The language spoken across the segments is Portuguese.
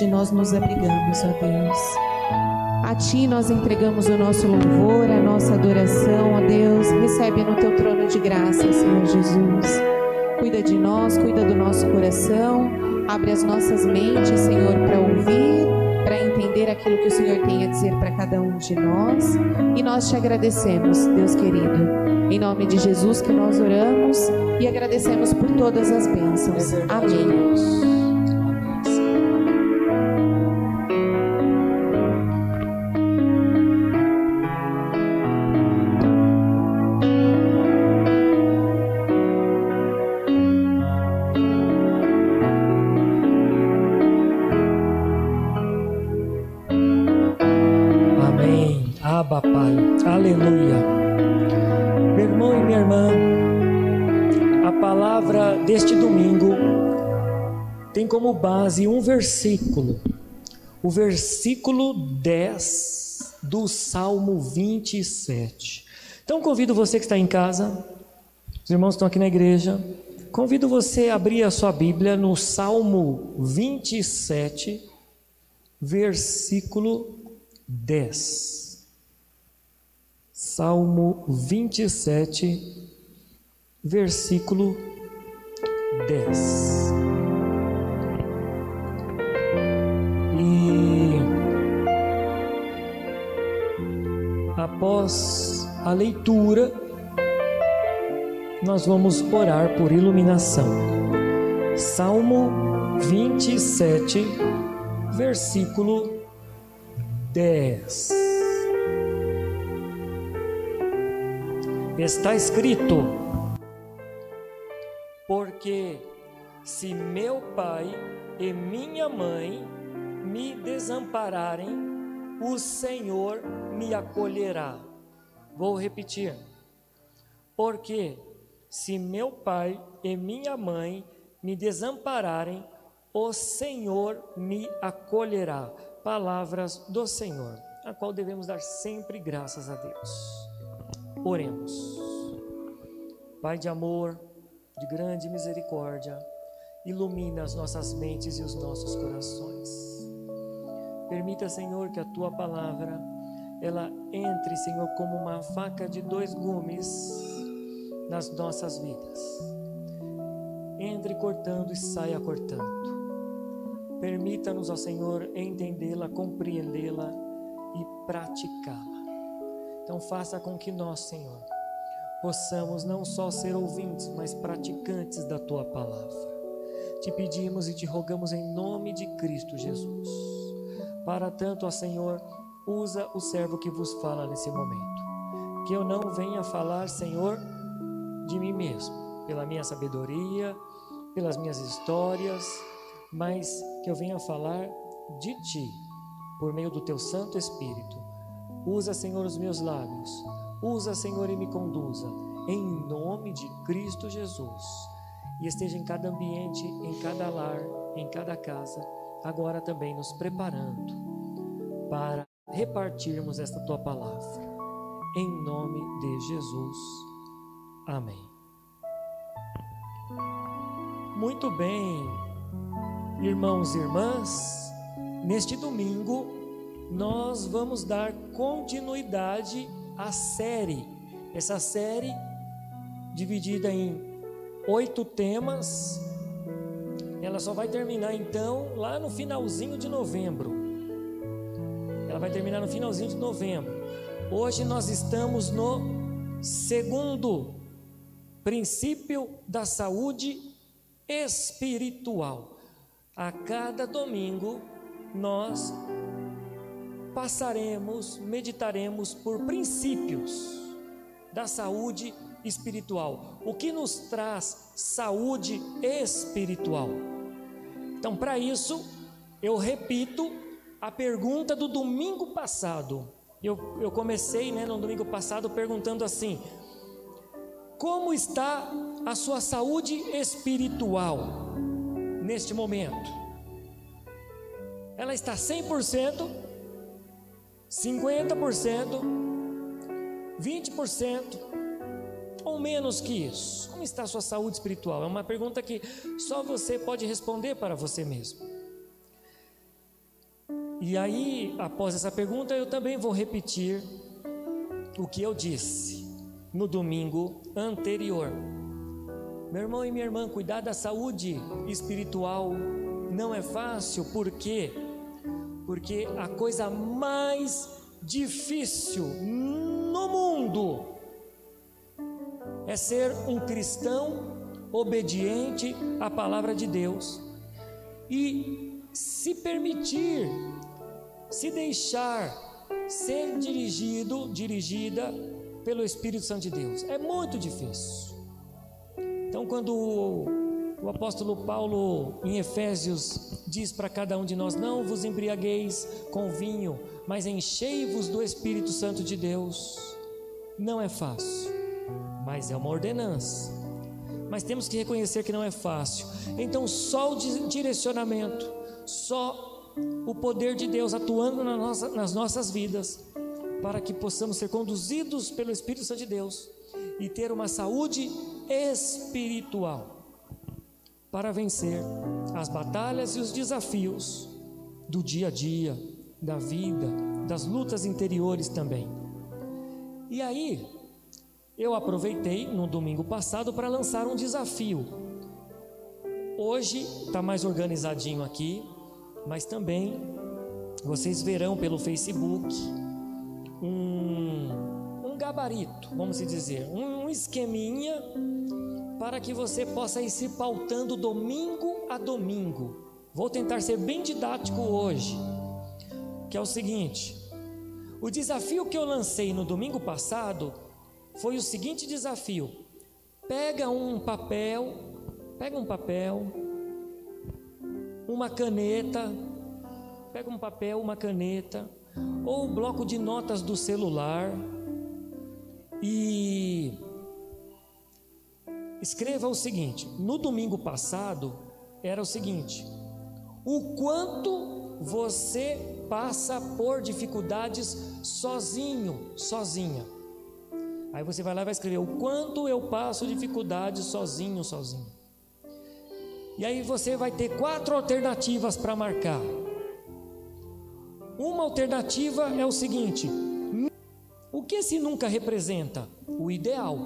fidelidade nós nos abrigamos, ó Deus. A ti nós entregamos o nosso louvor, a nossa adoração, ó Deus. Recebe no teu trono de graça, Senhor Jesus. Cuida de nós, cuida do nosso coração. Abre as nossas mentes, Senhor, para ouvir, para entender aquilo que o Senhor tem a dizer para cada um de nós. E nós te agradecemos, Deus querido. Em nome de Jesus que nós oramos e agradecemos por todas as bênçãos. Amém. Como base um versículo. O versículo 10 do Salmo 27. Então convido você que está em casa, os irmãos estão aqui na igreja, convido você a abrir a sua Bíblia no Salmo 27, versículo 10. Salmo 27, versículo 10. E após a leitura, nós vamos orar por iluminação. Salmo 27, versículo 10. Está escrito: Porque se meu pai e minha mãe me desampararem, o Senhor me acolherá. Vou repetir. Porque se meu pai e minha mãe me desampararem, o Senhor me acolherá palavras do Senhor, a qual devemos dar sempre graças a Deus. Oremos. Pai de amor, de grande misericórdia, ilumina as nossas mentes e os nossos corações. Permita, Senhor, que a tua palavra ela entre, Senhor, como uma faca de dois gumes nas nossas vidas. Entre cortando e saia cortando. Permita-nos, ó Senhor, entendê-la, compreendê-la e praticá-la. Então, faça com que nós, Senhor, possamos não só ser ouvintes, mas praticantes da tua palavra. Te pedimos e te rogamos em nome de Cristo Jesus. Para tanto, ó Senhor, usa o servo que vos fala nesse momento. Que eu não venha falar, Senhor, de mim mesmo, pela minha sabedoria, pelas minhas histórias, mas que eu venha falar de Ti, por meio do Teu Santo Espírito. Usa, Senhor, os meus lábios. Usa, Senhor, e me conduza, em nome de Cristo Jesus. E esteja em cada ambiente, em cada lar, em cada casa, agora também nos preparando para repartirmos esta Tua palavra. Em nome de Jesus. Amém. Muito bem, irmãos e irmãs, neste domingo nós vamos dar continuidade à série. Essa série dividida em oito temas. Ela só vai terminar então lá no finalzinho de novembro. Ela vai terminar no finalzinho de novembro. Hoje nós estamos no segundo princípio da saúde espiritual. A cada domingo nós passaremos, meditaremos por princípios da saúde espiritual. O que nos traz saúde espiritual? Então, para isso, eu repito a pergunta do domingo passado. Eu, eu comecei né, no domingo passado perguntando assim: Como está a sua saúde espiritual neste momento? Ela está 100%, 50%, 20% ou menos que isso? Como está a sua saúde espiritual? É uma pergunta que só você pode responder para você mesmo. E aí, após essa pergunta, eu também vou repetir o que eu disse no domingo anterior. Meu irmão e minha irmã, cuidar da saúde espiritual não é fácil, por quê? Porque a coisa mais difícil no mundo é ser um cristão obediente à palavra de Deus e se permitir, se deixar ser dirigido, dirigida pelo Espírito Santo de Deus. É muito difícil. Então, quando o apóstolo Paulo, em Efésios, diz para cada um de nós: Não vos embriagueis com vinho, mas enchei-vos do Espírito Santo de Deus. Não é fácil, mas é uma ordenança. Mas temos que reconhecer que não é fácil. Então, só o direcionamento, só o poder de Deus atuando na nossa, nas nossas vidas, para que possamos ser conduzidos pelo Espírito Santo de Deus e ter uma saúde espiritual para vencer as batalhas e os desafios do dia a dia, da vida, das lutas interiores também. E aí, eu aproveitei no domingo passado para lançar um desafio. Hoje está mais organizadinho aqui, mas também vocês verão pelo Facebook um, um gabarito, vamos dizer, um esqueminha para que você possa ir se pautando domingo a domingo. Vou tentar ser bem didático hoje, que é o seguinte: o desafio que eu lancei no domingo passado foi o seguinte desafio: pega um papel, pega um papel, uma caneta, pega um papel, uma caneta, ou o bloco de notas do celular e Escreva o seguinte: no domingo passado era o seguinte: o quanto você passa por dificuldades sozinho, sozinha. Aí você vai lá e vai escrever o quanto eu passo dificuldades sozinho, sozinho. E aí você vai ter quatro alternativas para marcar. Uma alternativa é o seguinte: o que esse nunca representa? O ideal.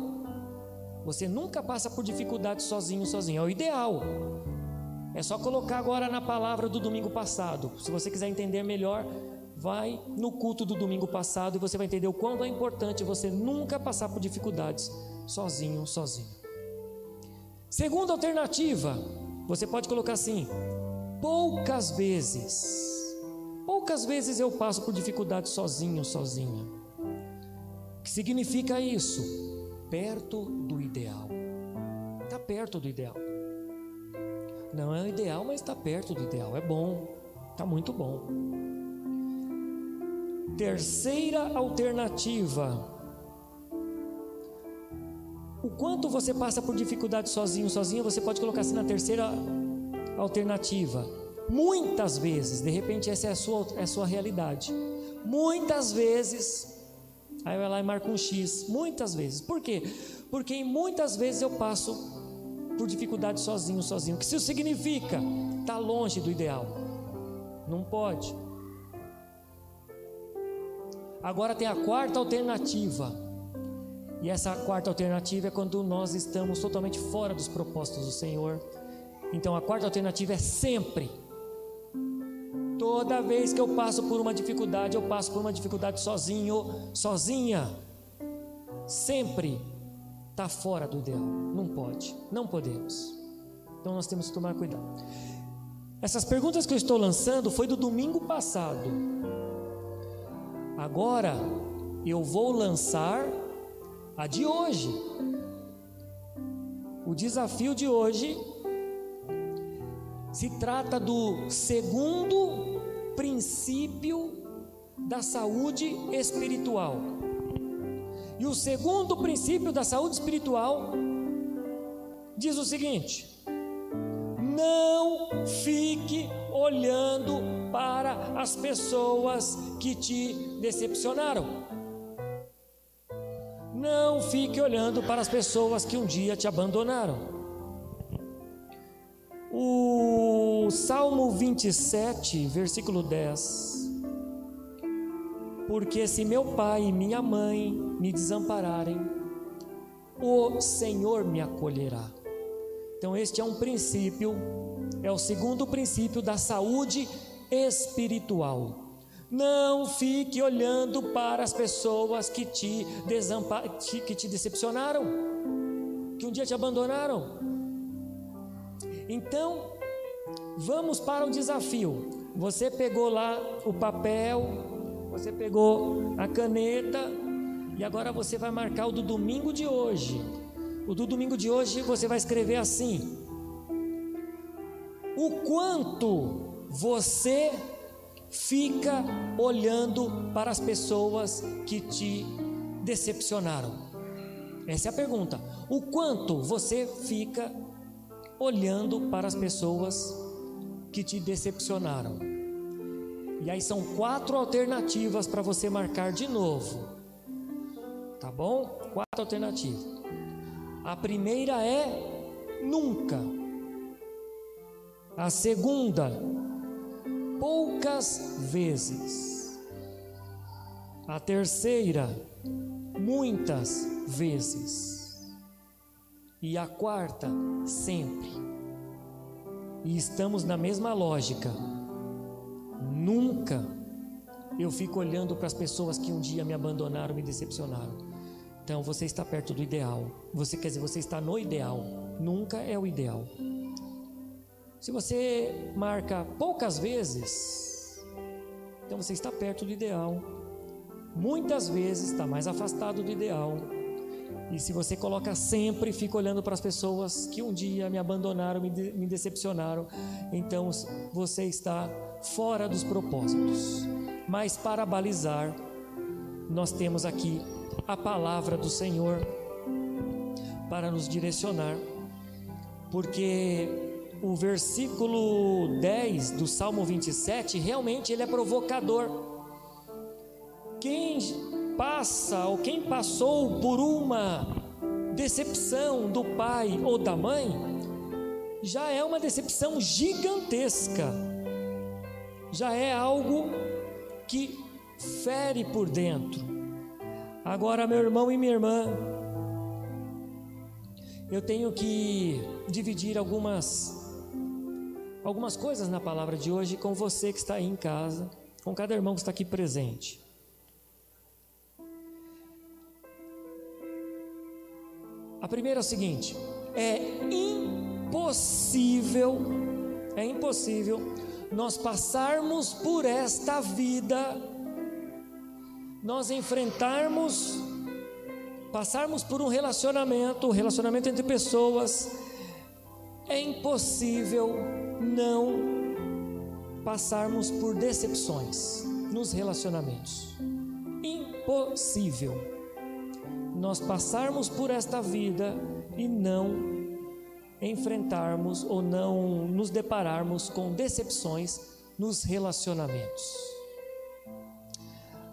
Você nunca passa por dificuldade sozinho, sozinho. É o ideal. É só colocar agora na palavra do domingo passado. Se você quiser entender melhor, vai no culto do domingo passado e você vai entender o quanto é importante você nunca passar por dificuldades sozinho, sozinho. Segunda alternativa, você pode colocar assim: poucas vezes. Poucas vezes eu passo por dificuldades sozinho, sozinha. O que significa isso? perto do ideal. Está perto do ideal. Não é o ideal, mas está perto do ideal. É bom, está muito bom. Terceira alternativa. O quanto você passa por dificuldade sozinho, sozinha, você pode colocar assim na terceira alternativa. Muitas vezes, de repente essa é a sua, é a sua realidade. Muitas vezes Aí vai lá e marca um X, muitas vezes. Por quê? Porque muitas vezes eu passo por dificuldade sozinho, sozinho. O que isso significa? Está longe do ideal. Não pode. Agora tem a quarta alternativa. E essa quarta alternativa é quando nós estamos totalmente fora dos propósitos do Senhor. Então a quarta alternativa é sempre Toda vez que eu passo por uma dificuldade, eu passo por uma dificuldade sozinho, sozinha. Sempre está fora do ideal. Não pode, não podemos. Então nós temos que tomar cuidado. Essas perguntas que eu estou lançando foi do domingo passado. Agora eu vou lançar a de hoje. O desafio de hoje se trata do segundo princípio da saúde espiritual. E o segundo princípio da saúde espiritual diz o seguinte: não fique olhando para as pessoas que te decepcionaram. Não fique olhando para as pessoas que um dia te abandonaram. O Salmo 27, versículo 10. Porque se meu pai e minha mãe me desampararem, o Senhor me acolherá. Então, este é um princípio, é o segundo princípio da saúde espiritual. Não fique olhando para as pessoas que te, desampar, que te decepcionaram, que um dia te abandonaram. Então, vamos para o desafio. Você pegou lá o papel, você pegou a caneta e agora você vai marcar o do domingo de hoje. O do domingo de hoje você vai escrever assim: O quanto você fica olhando para as pessoas que te decepcionaram? Essa é a pergunta. O quanto você fica olhando para as pessoas que te decepcionaram? E aí são quatro alternativas para você marcar de novo. Tá bom? Quatro alternativas. A primeira é nunca. A segunda, poucas vezes. A terceira, muitas vezes. E a quarta, sempre. E estamos na mesma lógica. Nunca eu fico olhando para as pessoas que um dia me abandonaram, me decepcionaram. Então você está perto do ideal. Você quer dizer, você está no ideal. Nunca é o ideal. Se você marca poucas vezes, então você está perto do ideal. Muitas vezes está mais afastado do ideal. E se você coloca sempre, fica olhando para as pessoas que um dia me abandonaram, me, de, me decepcionaram, então você está fora dos propósitos. Mas para balizar, nós temos aqui a palavra do Senhor para nos direcionar, porque o versículo 10 do Salmo 27, realmente ele é provocador. Quem passa ou quem passou por uma decepção do pai ou da mãe, já é uma decepção gigantesca. Já é algo que fere por dentro. Agora, meu irmão e minha irmã, eu tenho que dividir algumas algumas coisas na palavra de hoje com você que está aí em casa, com cada irmão que está aqui presente. A primeira é o seguinte: é impossível, é impossível nós passarmos por esta vida, nós enfrentarmos, passarmos por um relacionamento, um relacionamento entre pessoas, é impossível não passarmos por decepções nos relacionamentos. Impossível nós passarmos por esta vida e não enfrentarmos ou não nos depararmos com decepções nos relacionamentos.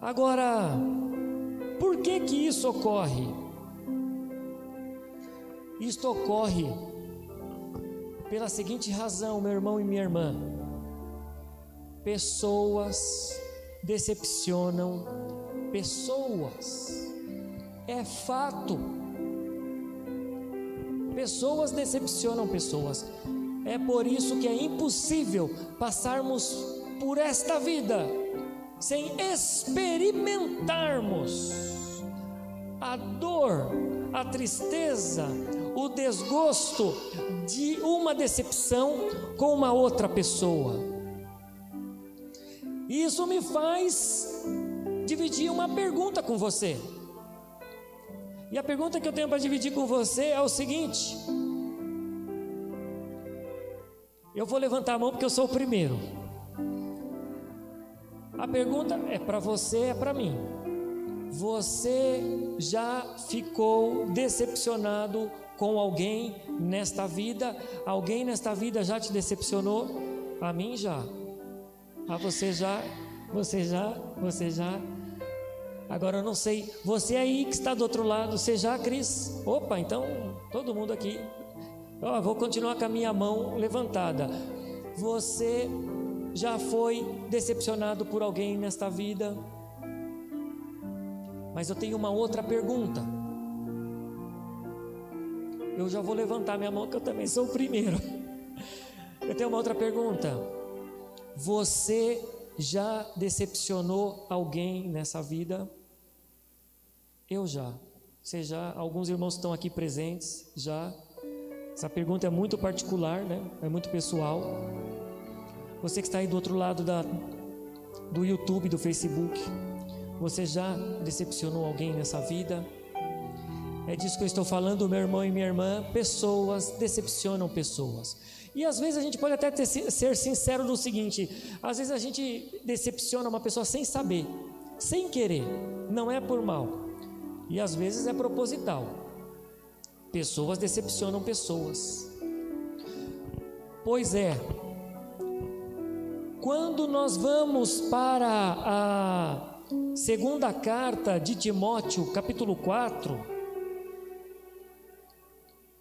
Agora, por que que isso ocorre? Isto ocorre pela seguinte razão, meu irmão e minha irmã: pessoas decepcionam pessoas, é fato. Pessoas decepcionam pessoas. É por isso que é impossível passarmos por esta vida sem experimentarmos a dor, a tristeza, o desgosto de uma decepção com uma outra pessoa. Isso me faz dividir uma pergunta com você. E a pergunta que eu tenho para dividir com você é o seguinte: eu vou levantar a mão porque eu sou o primeiro. A pergunta é para você, é para mim. Você já ficou decepcionado com alguém nesta vida? Alguém nesta vida já te decepcionou? A mim já. A você já? Você já? Você já? Agora eu não sei, você aí que está do outro lado, você já, Cris? Opa, então todo mundo aqui. Vou continuar com a minha mão levantada. Você já foi decepcionado por alguém nesta vida? Mas eu tenho uma outra pergunta. Eu já vou levantar minha mão, que eu também sou o primeiro. Eu tenho uma outra pergunta. Você já decepcionou alguém nessa vida? Eu já. Você já, alguns irmãos estão aqui presentes, já. Essa pergunta é muito particular, né? É muito pessoal. Você que está aí do outro lado da, do YouTube, do Facebook, você já decepcionou alguém nessa vida? É disso que eu estou falando, meu irmão e minha irmã. Pessoas decepcionam pessoas. E às vezes a gente pode até ter, ser sincero no seguinte: às vezes a gente decepciona uma pessoa sem saber, sem querer, não é por mal, e às vezes é proposital. Pessoas decepcionam pessoas. Pois é, quando nós vamos para a segunda carta de Timóteo, capítulo 4,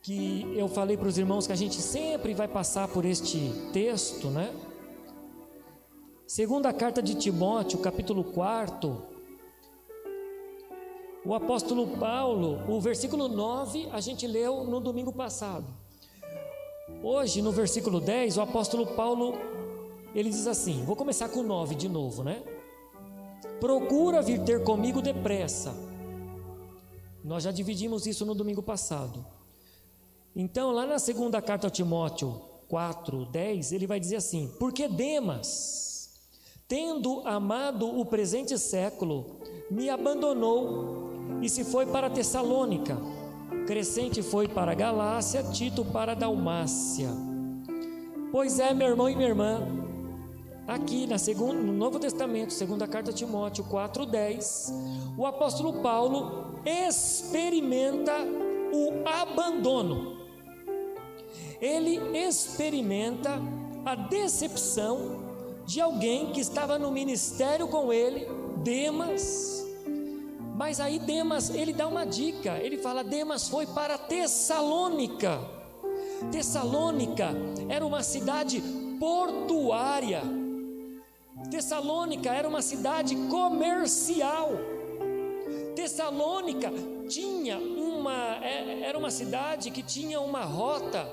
que eu falei para os irmãos que a gente sempre vai passar por este texto, né? Segunda carta de Timóteo, capítulo 4, o apóstolo Paulo, o versículo 9, a gente leu no domingo passado. Hoje, no versículo 10, o apóstolo Paulo ele diz assim: vou começar com 9 de novo, né? Procura vir ter comigo depressa. Nós já dividimos isso no domingo passado. Então, lá na segunda carta a Timóteo 4, 10, ele vai dizer assim: Porque Demas, tendo amado o presente século, me abandonou e se foi para Tessalônica. Crescente foi para Galácia, Tito para Dalmácia. Pois é, meu irmão e minha irmã, Aqui na segunda, no Novo Testamento, segunda carta a Timóteo 4:10, o apóstolo Paulo experimenta o abandono. Ele experimenta a decepção de alguém que estava no ministério com ele, Demas. Mas aí Demas, ele dá uma dica, ele fala: Demas foi para Tessalônica. Tessalônica era uma cidade portuária Tessalônica era uma cidade comercial. Tessalônica tinha uma é, era uma cidade que tinha uma rota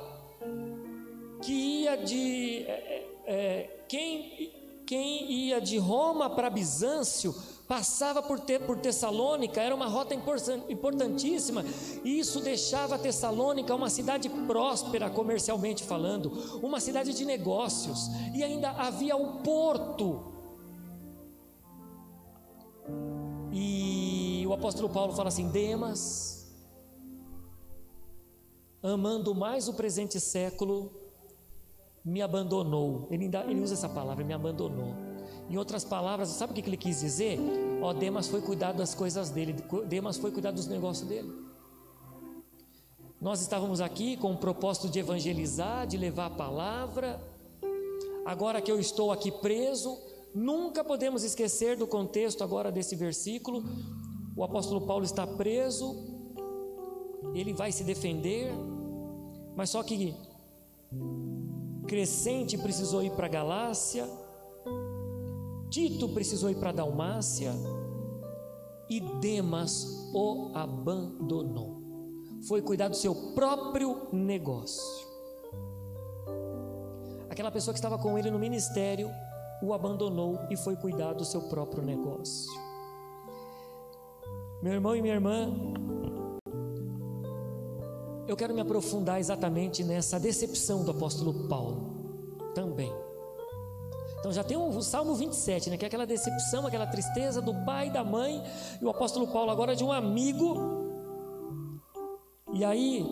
que ia de é, é, quem quem ia de Roma para Bizâncio passava por, por Tessalônica, era uma rota importantíssima, e isso deixava Tessalônica uma cidade próspera comercialmente falando, uma cidade de negócios, e ainda havia o porto. E o apóstolo Paulo fala assim: Demas, amando mais o presente século, me abandonou. Ele, ainda, ele usa essa palavra, me abandonou. Em outras palavras, sabe o que ele quis dizer? Ó, Demas foi cuidar das coisas dele, Demas foi cuidar dos negócios dele. Nós estávamos aqui com o propósito de evangelizar, de levar a palavra. Agora que eu estou aqui preso, nunca podemos esquecer do contexto agora desse versículo. O apóstolo Paulo está preso, ele vai se defender, mas só que Crescente precisou ir para Galácia, Tito precisou ir para Dalmácia e Demas o abandonou. Foi cuidar do seu próprio negócio. Aquela pessoa que estava com ele no ministério o abandonou e foi cuidar do seu próprio negócio. Meu irmão e minha irmã, eu quero me aprofundar exatamente nessa decepção do apóstolo Paulo também. Então já tem o Salmo 27, né, que é aquela decepção, aquela tristeza do pai e da mãe, e o apóstolo Paulo agora de um amigo. E aí,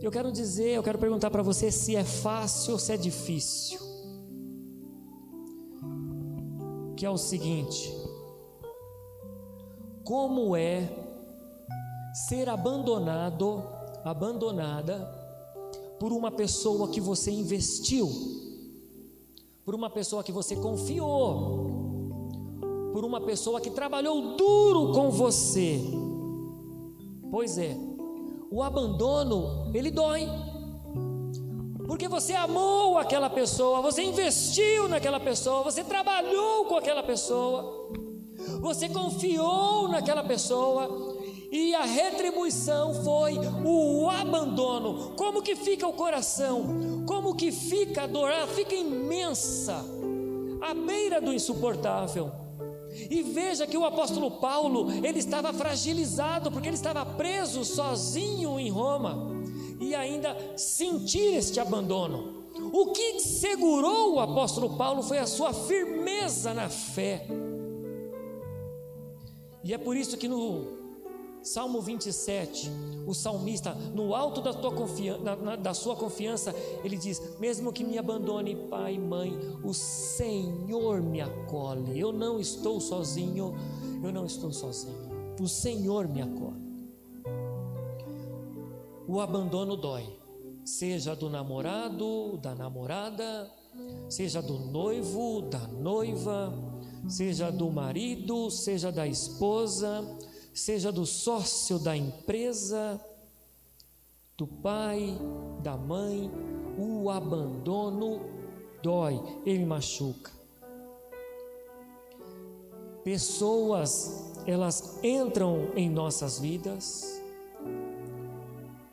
eu quero dizer, eu quero perguntar para você se é fácil ou se é difícil. Que é o seguinte: como é ser abandonado, abandonada por uma pessoa que você investiu? por uma pessoa que você confiou, por uma pessoa que trabalhou duro com você. Pois é, o abandono, ele dói. Porque você amou aquela pessoa, você investiu naquela pessoa, você trabalhou com aquela pessoa, você confiou naquela pessoa, e a retribuição foi o abandono. Como que fica o coração? Como que fica a dor? Ela fica imensa, à beira do insuportável. E veja que o apóstolo Paulo, ele estava fragilizado, porque ele estava preso sozinho em Roma, e ainda sentir este abandono. O que segurou o apóstolo Paulo foi a sua firmeza na fé. E é por isso que no Salmo 27, o salmista, no alto da, tua confiança, da sua confiança, ele diz: Mesmo que me abandone pai e mãe, o Senhor me acolhe. Eu não estou sozinho, eu não estou sozinho. O Senhor me acolhe. O abandono dói, seja do namorado, da namorada, seja do noivo, da noiva, seja do marido, seja da esposa seja do sócio da empresa, do pai, da mãe, o abandono dói, ele machuca. Pessoas, elas entram em nossas vidas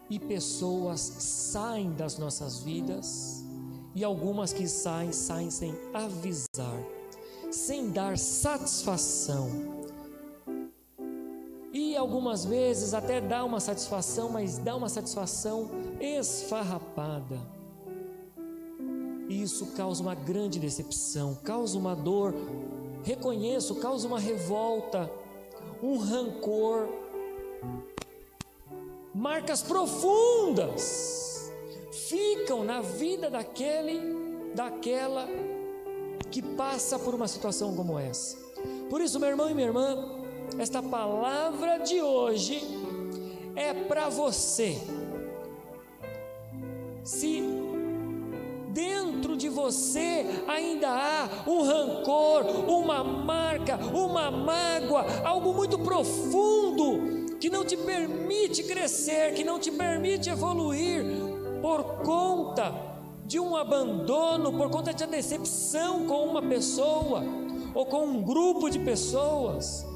e pessoas saem das nossas vidas e algumas que saem, saem sem avisar, sem dar satisfação e algumas vezes até dá uma satisfação, mas dá uma satisfação esfarrapada. E isso causa uma grande decepção, causa uma dor, reconheço, causa uma revolta, um rancor, marcas profundas ficam na vida daquele, daquela que passa por uma situação como essa. Por isso, meu irmão e minha irmã, esta palavra de hoje é para você. Se dentro de você ainda há um rancor, uma marca, uma mágoa, algo muito profundo que não te permite crescer, que não te permite evoluir por conta de um abandono, por conta de uma decepção com uma pessoa ou com um grupo de pessoas.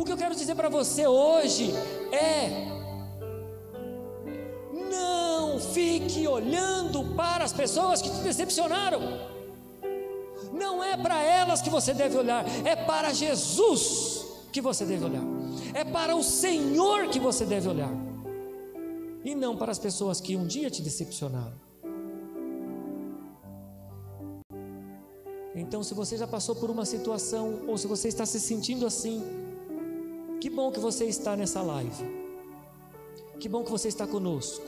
O que eu quero dizer para você hoje é: não fique olhando para as pessoas que te decepcionaram. Não é para elas que você deve olhar, é para Jesus que você deve olhar. É para o Senhor que você deve olhar. E não para as pessoas que um dia te decepcionaram. Então, se você já passou por uma situação, ou se você está se sentindo assim, que bom que você está nessa live. Que bom que você está conosco.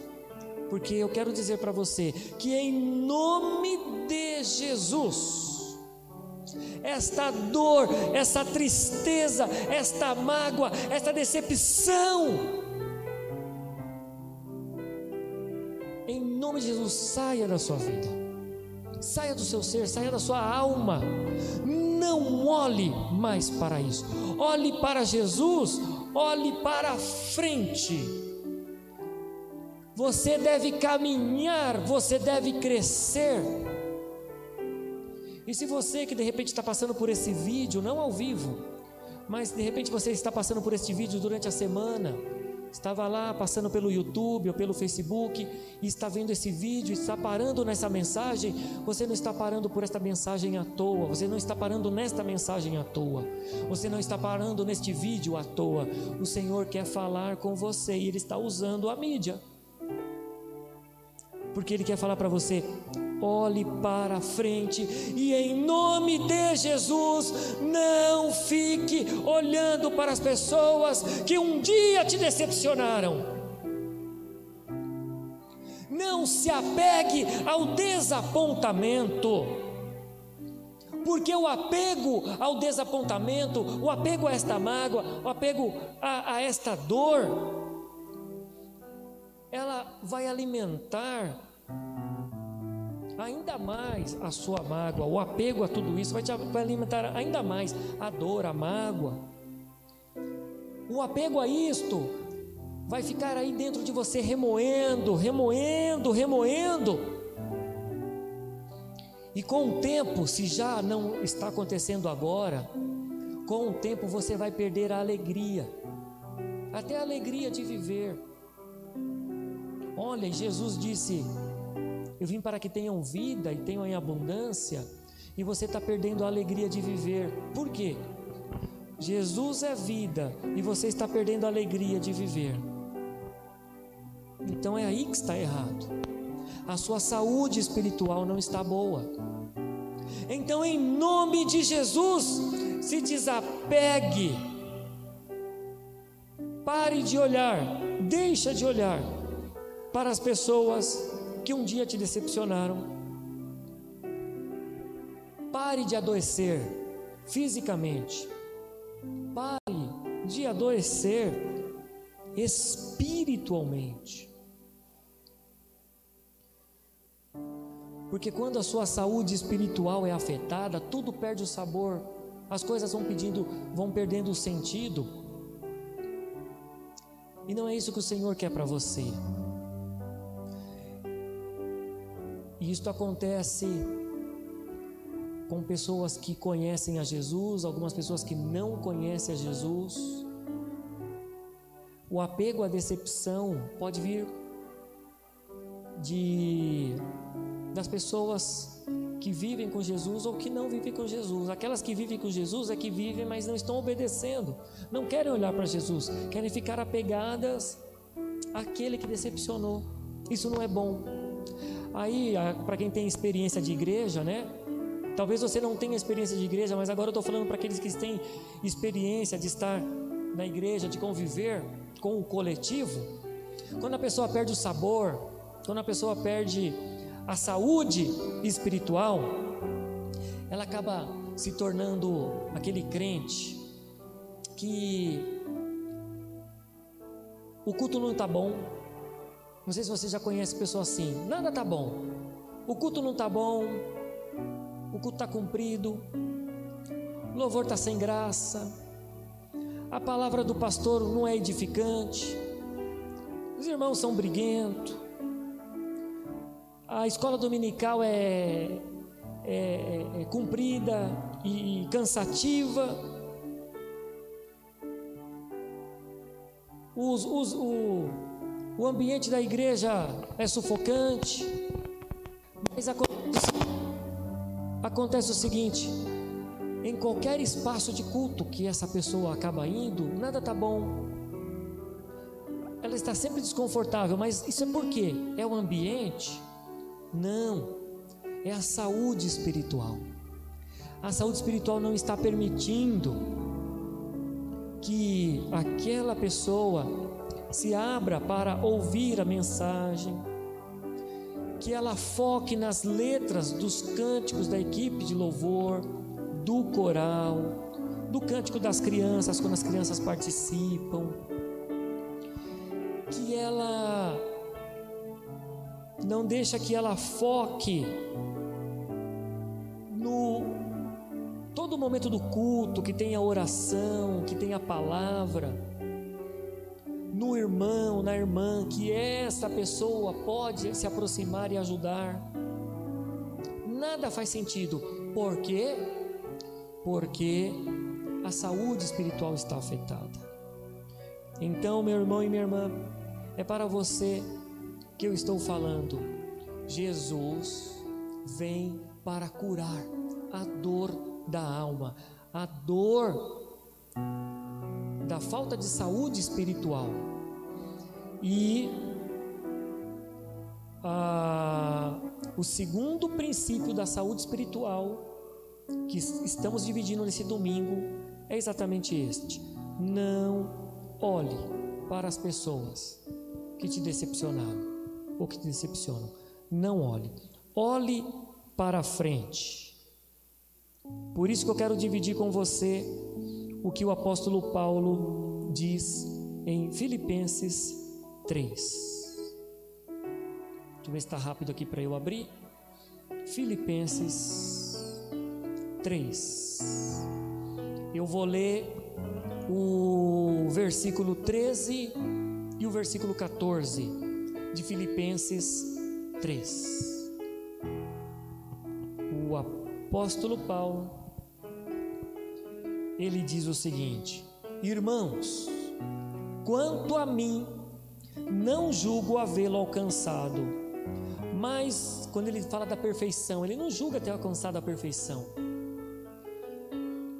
Porque eu quero dizer para você que em nome de Jesus, esta dor, essa tristeza, esta mágoa, esta decepção, em nome de Jesus, saia da sua vida, saia do seu ser, saia da sua alma não olhe mais para isso. Olhe para Jesus, olhe para frente. Você deve caminhar, você deve crescer. E se você que de repente está passando por esse vídeo, não ao vivo, mas de repente você está passando por este vídeo durante a semana, estava lá passando pelo YouTube ou pelo Facebook e está vendo esse vídeo, está parando nessa mensagem, você não está parando por esta mensagem à toa, você não está parando nesta mensagem à toa, você não está parando neste vídeo à toa. O Senhor quer falar com você e Ele está usando a mídia, porque Ele quer falar para você: olhe para frente e, em nome de Jesus, não fique olhando para as pessoas que um dia te decepcionaram. Não se apegue ao desapontamento, porque o apego ao desapontamento, o apego a esta mágoa, o apego a, a esta dor, ela vai alimentar ainda mais a sua mágoa, o apego a tudo isso vai, te, vai alimentar ainda mais a dor, a mágoa. O apego a isto vai ficar aí dentro de você remoendo, remoendo, remoendo. E com o tempo, se já não está acontecendo agora, com o tempo você vai perder a alegria, até a alegria de viver. Olha, Jesus disse: eu vim para que tenham vida e tenham em abundância, e você está perdendo a alegria de viver. Por quê? Jesus é vida e você está perdendo a alegria de viver. Então é aí que está errado. A sua saúde espiritual não está boa. Então, em nome de Jesus, se desapegue. Pare de olhar, deixa de olhar para as pessoas que um dia te decepcionaram. Pare de adoecer fisicamente. Pare de adoecer espiritualmente. Porque quando a sua saúde espiritual é afetada, tudo perde o sabor, as coisas vão pedindo, vão perdendo o sentido. E não é isso que o Senhor quer para você. E isto acontece com pessoas que conhecem a Jesus, algumas pessoas que não conhecem a Jesus. O apego à decepção pode vir de das pessoas que vivem com Jesus ou que não vivem com Jesus. Aquelas que vivem com Jesus é que vivem, mas não estão obedecendo, não querem olhar para Jesus, querem ficar apegadas àquele que decepcionou. Isso não é bom. Aí, para quem tem experiência de igreja, né? Talvez você não tenha experiência de igreja, mas agora eu estou falando para aqueles que têm experiência de estar na igreja, de conviver com o coletivo. Quando a pessoa perde o sabor, quando a pessoa perde a saúde espiritual, ela acaba se tornando aquele crente que o culto não está bom, não sei se você já conhece pessoas assim. Nada tá bom. O culto não tá bom. O culto tá cumprido. O louvor tá sem graça. A palavra do pastor não é edificante. Os irmãos são briguentos. A escola dominical é, é, é, é cumprida e cansativa. Os, os, o, o ambiente da igreja é sufocante, mas acontece, acontece o seguinte: em qualquer espaço de culto que essa pessoa acaba indo, nada está bom. Ela está sempre desconfortável, mas isso é por quê? É o ambiente? Não, é a saúde espiritual. A saúde espiritual não está permitindo que aquela pessoa se abra para ouvir a mensagem, que ela foque nas letras dos cânticos da equipe de louvor, do coral, do cântico das crianças quando as crianças participam, que ela não deixa que ela foque no todo momento do culto, que tenha oração, que tenha palavra no irmão, na irmã, que essa pessoa pode se aproximar e ajudar. Nada faz sentido. Por quê? Porque a saúde espiritual está afetada. Então, meu irmão e minha irmã, é para você que eu estou falando. Jesus vem para curar a dor da alma, a dor da falta de saúde espiritual. E ah, o segundo princípio da saúde espiritual que estamos dividindo nesse domingo é exatamente este: não olhe para as pessoas que te decepcionaram ou que te decepcionam. Não olhe. Olhe para frente. Por isso que eu quero dividir com você o que o apóstolo Paulo diz em Filipenses 3. Deixa eu ver se está rápido aqui para eu abrir. Filipenses 3. Eu vou ler o versículo 13 e o versículo 14 de Filipenses 3. O apóstolo Paulo ele diz o seguinte: Irmãos, quanto a mim, não julgo havê-lo alcançado, mas quando ele fala da perfeição, ele não julga ter alcançado a perfeição.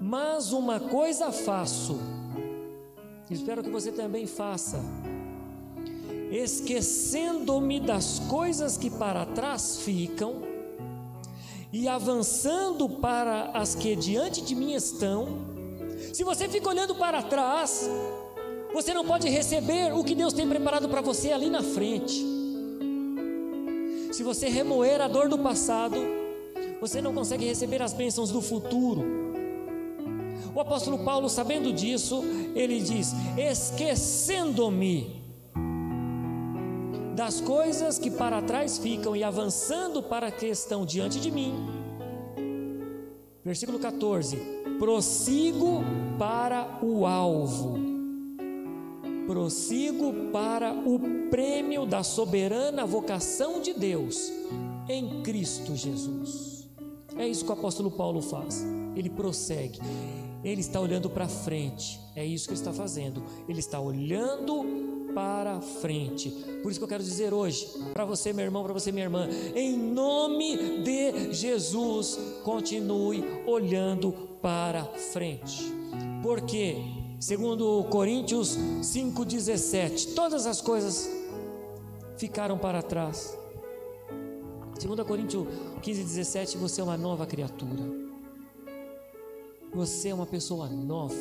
Mas uma coisa faço, espero que você também faça, esquecendo-me das coisas que para trás ficam e avançando para as que diante de mim estão. Se você fica olhando para trás, você não pode receber o que Deus tem preparado para você ali na frente. Se você remoer a dor do passado, você não consegue receber as bênçãos do futuro. O apóstolo Paulo, sabendo disso, ele diz: esquecendo-me das coisas que para trás ficam e avançando para a que estão diante de mim. Versículo 14: prossigo para o alvo, prossigo para o prêmio da soberana vocação de Deus em Cristo Jesus. É isso que o apóstolo Paulo faz. Ele prossegue. Ele está olhando para frente. É isso que ele está fazendo. Ele está olhando para frente. Por isso que eu quero dizer hoje, para você, meu irmão, para você, minha irmã, em nome de Jesus, continue olhando para frente. Porque, segundo Coríntios 5:17, todas as coisas ficaram para trás. Segundo Coríntios 15:17, você é uma nova criatura. Você é uma pessoa nova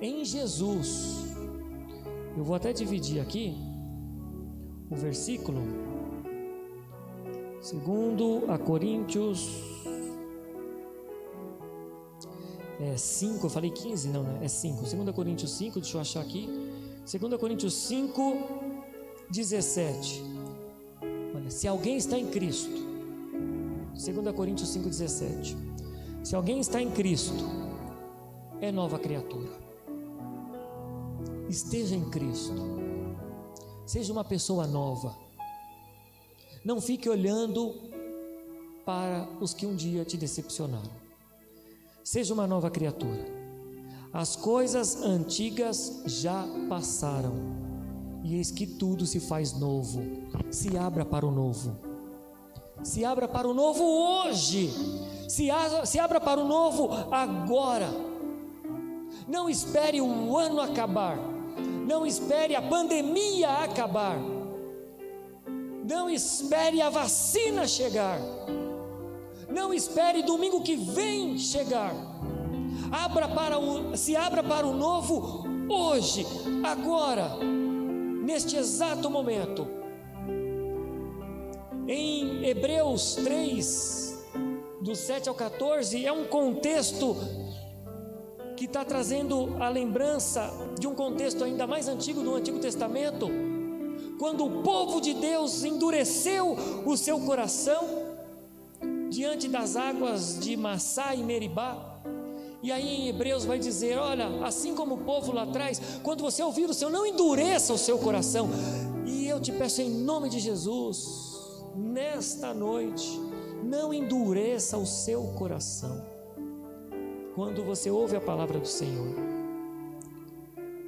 em Jesus. Eu vou até dividir aqui o versículo. Segundo a Coríntios é 5, eu falei 15, não, né? É 5. Segundo a Coríntios 5, deixa eu achar aqui. Segundo a Coríntios 5, 17. Olha, se alguém está em Cristo. Segundo a Coríntios 5, 17. Se alguém está em Cristo, é nova criatura. Esteja em Cristo. Seja uma pessoa nova. Não fique olhando para os que um dia te decepcionaram. Seja uma nova criatura. As coisas antigas já passaram, e eis que tudo se faz novo. Se abra para o novo. Se abra para o novo hoje. Se, abra, se abra para o novo agora. Não espere o ano acabar. Não espere a pandemia acabar. Não espere a vacina chegar. Não espere domingo que vem chegar. Abra para o, se abra para o novo hoje, agora, neste exato momento. Em Hebreus 3, do 7 ao 14, é um contexto que está trazendo a lembrança de um contexto ainda mais antigo do Antigo Testamento, quando o povo de Deus endureceu o seu coração diante das águas de Massá e Meribá. E aí em Hebreus vai dizer: olha, assim como o povo lá atrás, quando você ouvir o Senhor, não endureça o seu coração. E eu te peço em nome de Jesus, nesta noite, não endureça o seu coração quando você ouve a palavra do Senhor.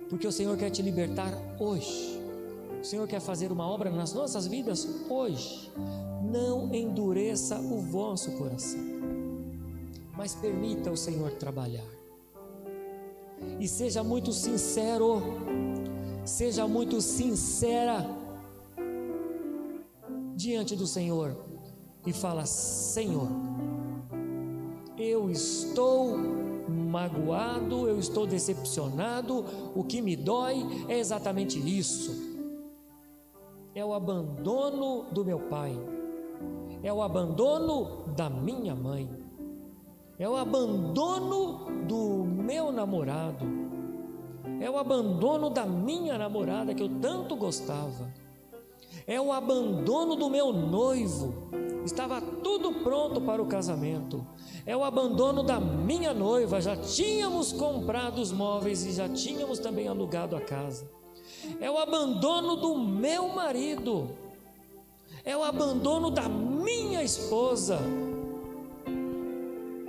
porque o Senhor quer te libertar hoje. O Senhor quer fazer uma obra nas nossas vidas hoje. Não endureça o vosso coração, mas permita o Senhor trabalhar. E seja muito sincero, seja muito sincera diante do Senhor e fala: Senhor, eu estou magoado, eu estou decepcionado, o que me dói é exatamente isso. É o abandono do meu pai, é o abandono da minha mãe, é o abandono do meu namorado, é o abandono da minha namorada que eu tanto gostava, é o abandono do meu noivo, estava tudo pronto para o casamento, é o abandono da minha noiva, já tínhamos comprado os móveis e já tínhamos também alugado a casa. É o abandono do meu marido. É o abandono da minha esposa.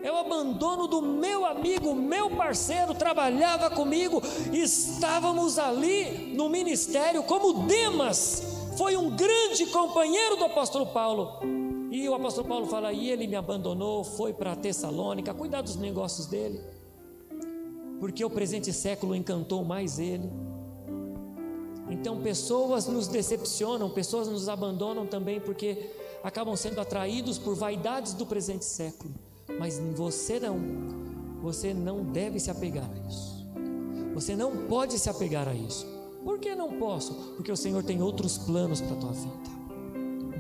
É o abandono do meu amigo, meu parceiro, trabalhava comigo, estávamos ali no ministério como Demas, foi um grande companheiro do apóstolo Paulo. E o apóstolo Paulo fala: e ele me abandonou, foi para Tessalônica, cuidar dos negócios dele, porque o presente século encantou mais ele. Então, pessoas nos decepcionam, pessoas nos abandonam também porque acabam sendo atraídos por vaidades do presente século. Mas você não, você não deve se apegar a isso. Você não pode se apegar a isso. Por que não posso? Porque o Senhor tem outros planos para a tua vida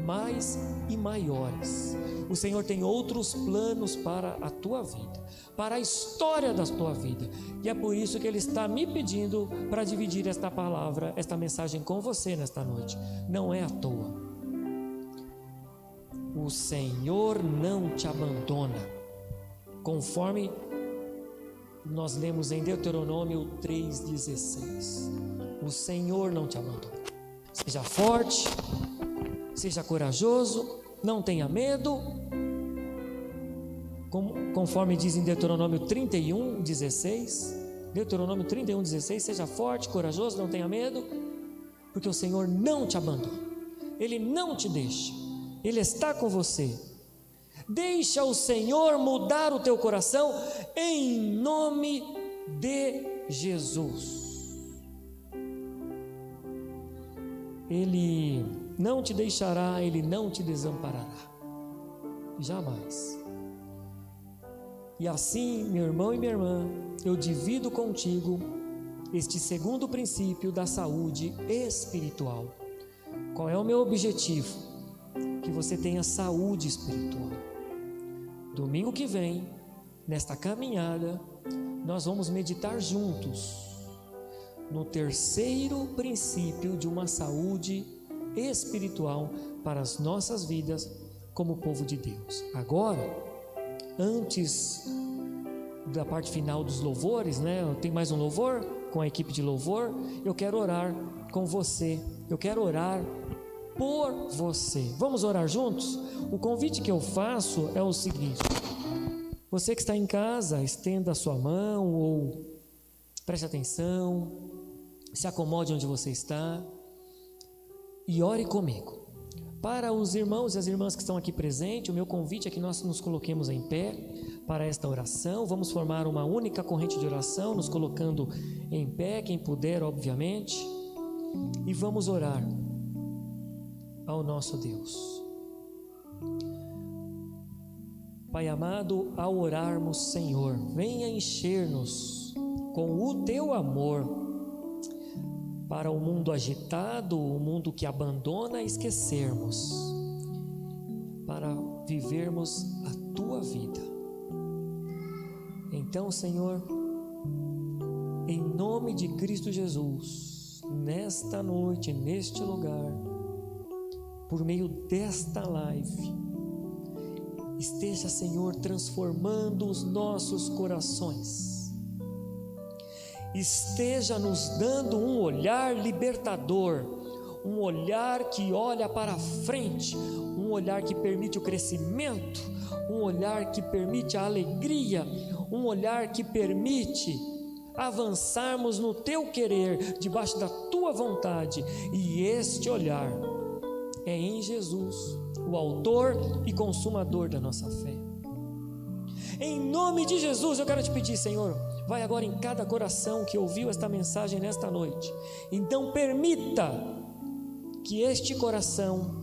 mais e maiores. O Senhor tem outros planos para a tua vida, para a história da tua vida. E é por isso que Ele está me pedindo para dividir esta palavra, esta mensagem com você nesta noite. Não é à toa. O Senhor não te abandona, conforme nós lemos em Deuteronômio 3,16. O Senhor não te abandona. Seja forte, seja corajoso, não tenha medo, conforme diz em Deuteronômio 31, 16. Deuteronômio 31, 16: Seja forte, corajoso, não tenha medo, porque o Senhor não te abandona, Ele não te deixa, Ele está com você. Deixa o Senhor mudar o teu coração em nome de Jesus. Ele não te deixará, Ele não te desamparará. Jamais. E assim, meu irmão e minha irmã, eu divido contigo este segundo princípio da saúde espiritual. Qual é o meu objetivo? Que você tenha saúde espiritual. Domingo que vem, nesta caminhada, nós vamos meditar juntos no terceiro princípio de uma saúde espiritual para as nossas vidas como povo de Deus. Agora, antes da parte final dos louvores, né? Tem mais um louvor com a equipe de louvor. Eu quero orar com você. Eu quero orar por você. Vamos orar juntos? O convite que eu faço é o seguinte: você que está em casa, estenda a sua mão ou preste atenção, se acomode onde você está e ore comigo. Para os irmãos e as irmãs que estão aqui presentes, o meu convite é que nós nos coloquemos em pé para esta oração. Vamos formar uma única corrente de oração, nos colocando em pé, quem puder, obviamente, e vamos orar ao nosso Deus. Pai amado, ao orarmos, Senhor, venha encher-nos com o teu amor para o mundo agitado, o mundo que abandona, esquecermos, para vivermos a tua vida. Então, Senhor, em nome de Cristo Jesus, nesta noite, neste lugar, por meio desta live, esteja, Senhor, transformando os nossos corações esteja nos dando um olhar libertador, um olhar que olha para frente, um olhar que permite o crescimento, um olhar que permite a alegria, um olhar que permite avançarmos no teu querer, debaixo da tua vontade, e este olhar é em Jesus, o Autor e Consumador da nossa fé. Em nome de Jesus, eu quero te pedir, Senhor, vai agora em cada coração que ouviu esta mensagem nesta noite. Então, permita que este coração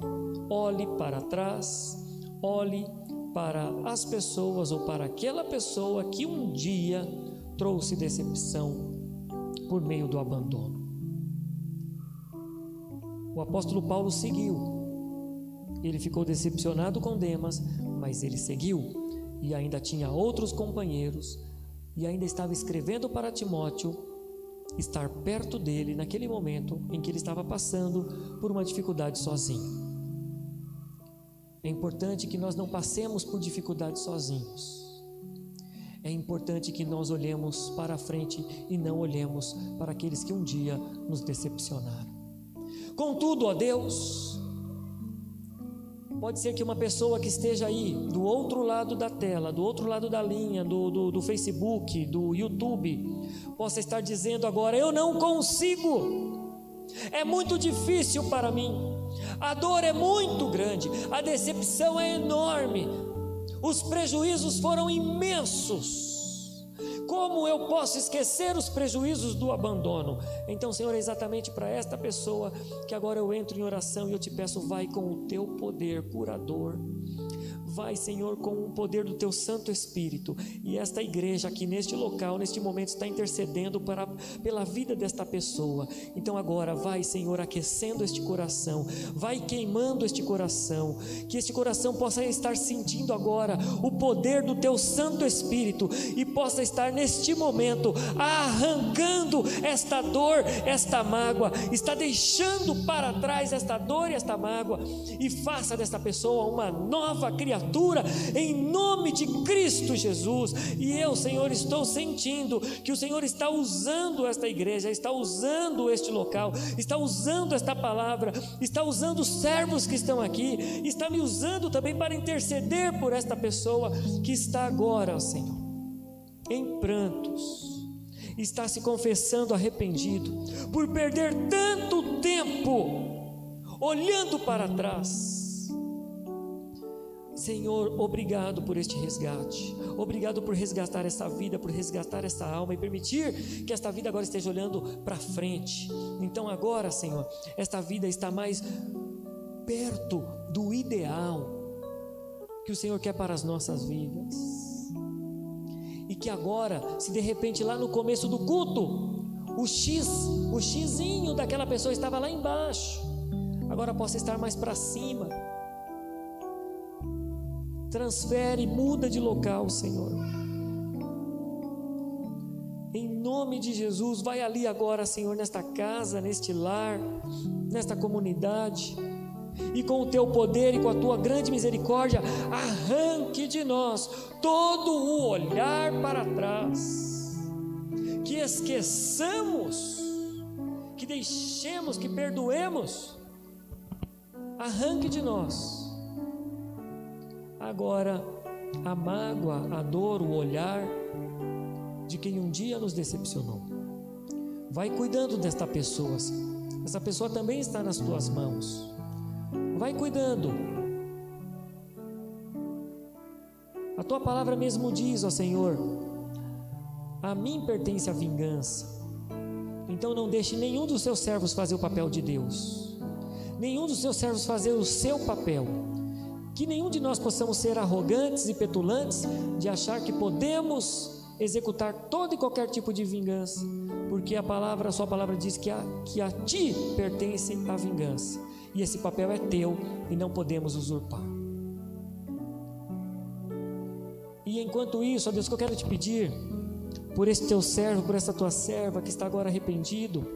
olhe para trás, olhe para as pessoas ou para aquela pessoa que um dia trouxe decepção por meio do abandono. O apóstolo Paulo seguiu. Ele ficou decepcionado com Demas, mas ele seguiu e ainda tinha outros companheiros e ainda estava escrevendo para Timóteo estar perto dele naquele momento em que ele estava passando por uma dificuldade sozinho. É importante que nós não passemos por dificuldades sozinhos. É importante que nós olhemos para a frente e não olhemos para aqueles que um dia nos decepcionaram. Contudo, ó Deus, pode ser que uma pessoa que esteja aí do outro lado da tela, do outro lado da linha, do, do, do Facebook, do YouTube, possa estar dizendo agora: Eu não consigo, é muito difícil para mim. A dor é muito grande, a decepção é enorme, os prejuízos foram imensos. Como eu posso esquecer os prejuízos do abandono? Então, Senhor, é exatamente para esta pessoa que agora eu entro em oração e eu te peço, vai com o teu poder curador Vai, Senhor, com o poder do teu Santo Espírito. E esta igreja aqui neste local, neste momento, está intercedendo para, pela vida desta pessoa. Então agora, vai, Senhor, aquecendo este coração, vai queimando este coração, que este coração possa estar sentindo agora o poder do teu Santo Espírito e possa estar neste momento arrancando esta dor, esta mágoa, está deixando para trás esta dor e esta mágoa. E faça desta pessoa uma nova criatura criatura em nome de Cristo Jesus. E eu, Senhor, estou sentindo que o Senhor está usando esta igreja, está usando este local, está usando esta palavra, está usando os servos que estão aqui, está me usando também para interceder por esta pessoa que está agora, Senhor, em prantos está se confessando arrependido por perder tanto tempo olhando para trás. Senhor, obrigado por este resgate. Obrigado por resgatar essa vida, por resgatar essa alma e permitir que esta vida agora esteja olhando para frente. Então, agora, Senhor, esta vida está mais perto do ideal que o Senhor quer para as nossas vidas. E que agora, se de repente lá no começo do culto, o X, o xizinho daquela pessoa estava lá embaixo, agora possa estar mais para cima Transfere, muda de local, Senhor. Em nome de Jesus, vai ali agora, Senhor, nesta casa, neste lar, nesta comunidade. E com o teu poder e com a tua grande misericórdia, arranque de nós todo o olhar para trás. Que esqueçamos, que deixemos, que perdoemos. Arranque de nós Agora, a mágoa, a dor, o olhar de quem um dia nos decepcionou. Vai cuidando desta pessoa. Essa pessoa também está nas tuas mãos. Vai cuidando. A tua palavra mesmo diz, ó Senhor: A mim pertence a vingança. Então não deixe nenhum dos seus servos fazer o papel de Deus. Nenhum dos seus servos fazer o seu papel que nenhum de nós possamos ser arrogantes e petulantes de achar que podemos executar todo e qualquer tipo de vingança, porque a palavra, a sua palavra diz que a, que a ti pertence a vingança, e esse papel é teu e não podemos usurpar. E enquanto isso, ó Deus, que eu quero te pedir, por esse teu servo, por essa tua serva que está agora arrependido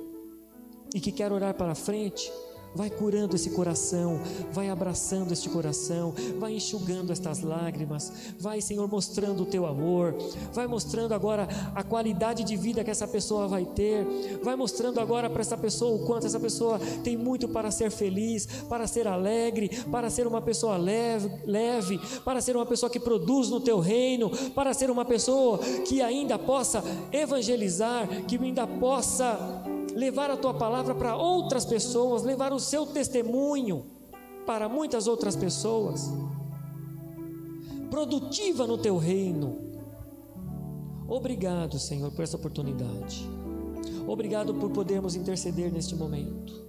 e que quer orar para frente, Vai curando esse coração, vai abraçando este coração, vai enxugando estas lágrimas, vai, Senhor, mostrando o teu amor, vai mostrando agora a qualidade de vida que essa pessoa vai ter, vai mostrando agora para essa pessoa o quanto essa pessoa tem muito para ser feliz, para ser alegre, para ser uma pessoa leve, leve, para ser uma pessoa que produz no teu reino, para ser uma pessoa que ainda possa evangelizar, que ainda possa levar a tua palavra para outras pessoas, levar o seu testemunho para muitas outras pessoas, produtiva no teu reino. Obrigado, Senhor, por essa oportunidade. Obrigado por podermos interceder neste momento.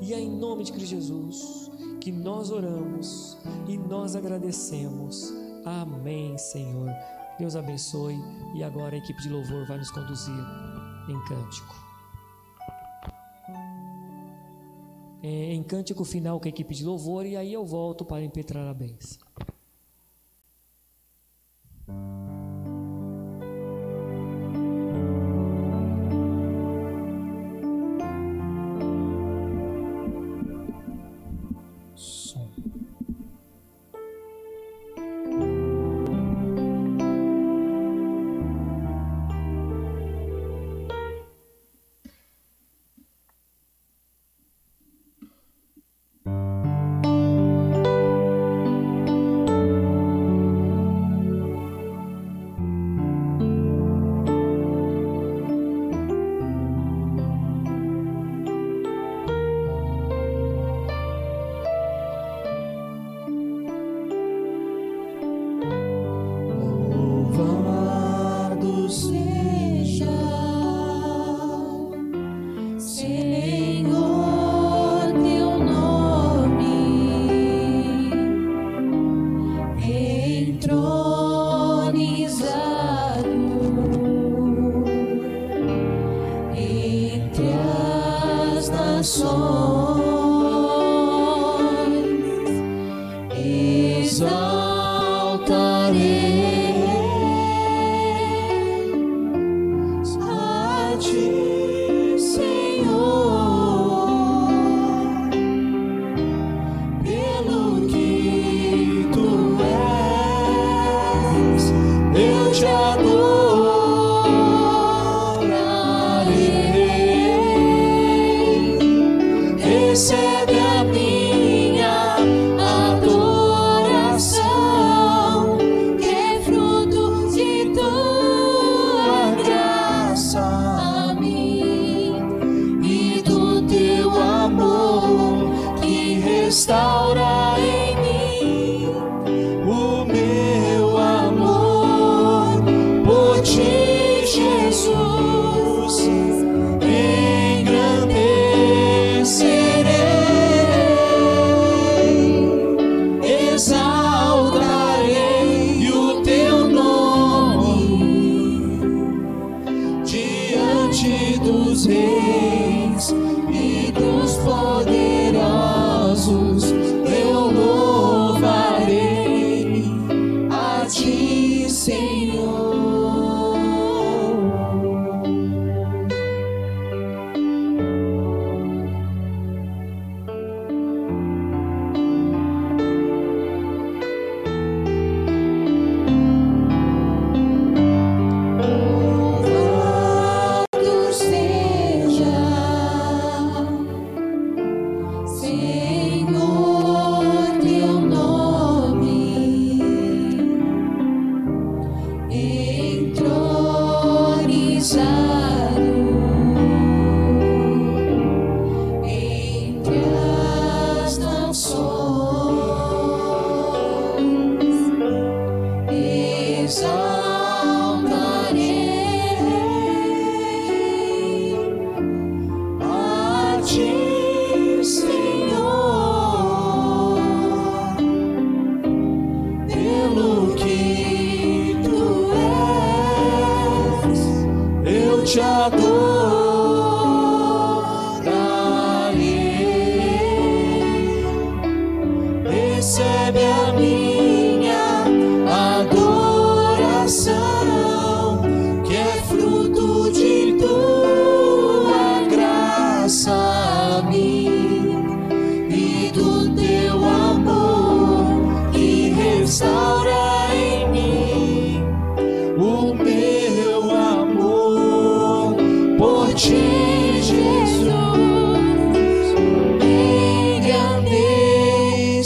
E é em nome de Cristo Jesus que nós oramos e nós agradecemos. Amém, Senhor. Deus abençoe. E agora a equipe de louvor vai nos conduzir em cântico. Em cântico final com a equipe de louvor e aí eu volto para impetrar a bênção. Dos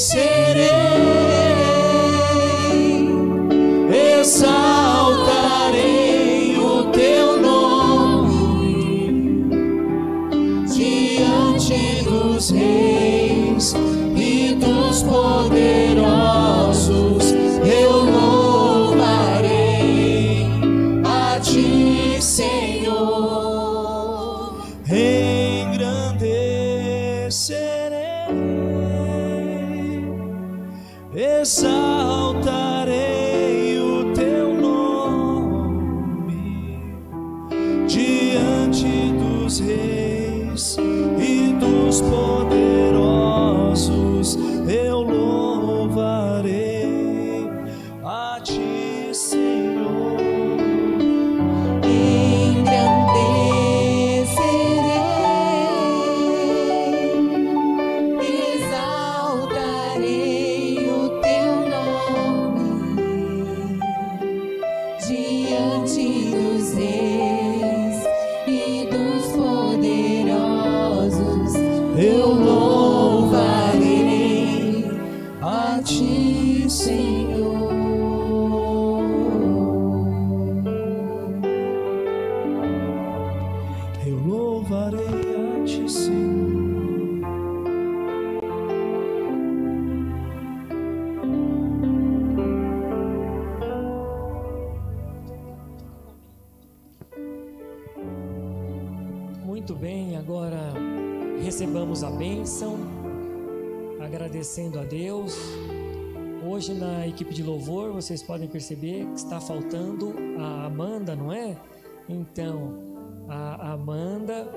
say Muito bem, agora recebamos a bênção, agradecendo a Deus. Hoje na equipe de louvor vocês podem perceber que está faltando a Amanda, não é? Então, a Amanda,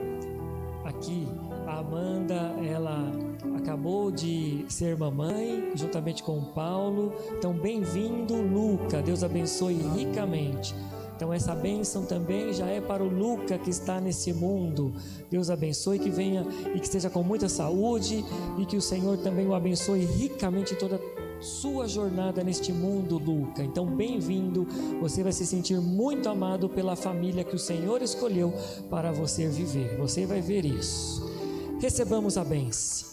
aqui, a Amanda, ela acabou de ser mamãe, juntamente com o Paulo. Então, bem-vindo, Luca. Deus abençoe ricamente. Então, essa bênção também já é para o Luca que está nesse mundo. Deus abençoe, que venha e que esteja com muita saúde e que o Senhor também o abençoe ricamente em toda sua jornada neste mundo, Luca. Então, bem-vindo. Você vai se sentir muito amado pela família que o Senhor escolheu para você viver. Você vai ver isso. Recebamos a bênção.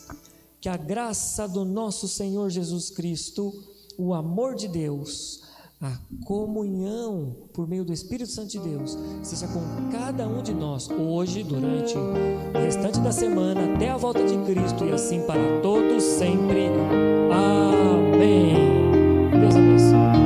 Que a graça do nosso Senhor Jesus Cristo, o amor de Deus, a comunhão por meio do Espírito Santo de Deus seja com cada um de nós hoje, durante o restante da semana, até a volta de Cristo e assim para todos sempre. Amém. Deus abençoe.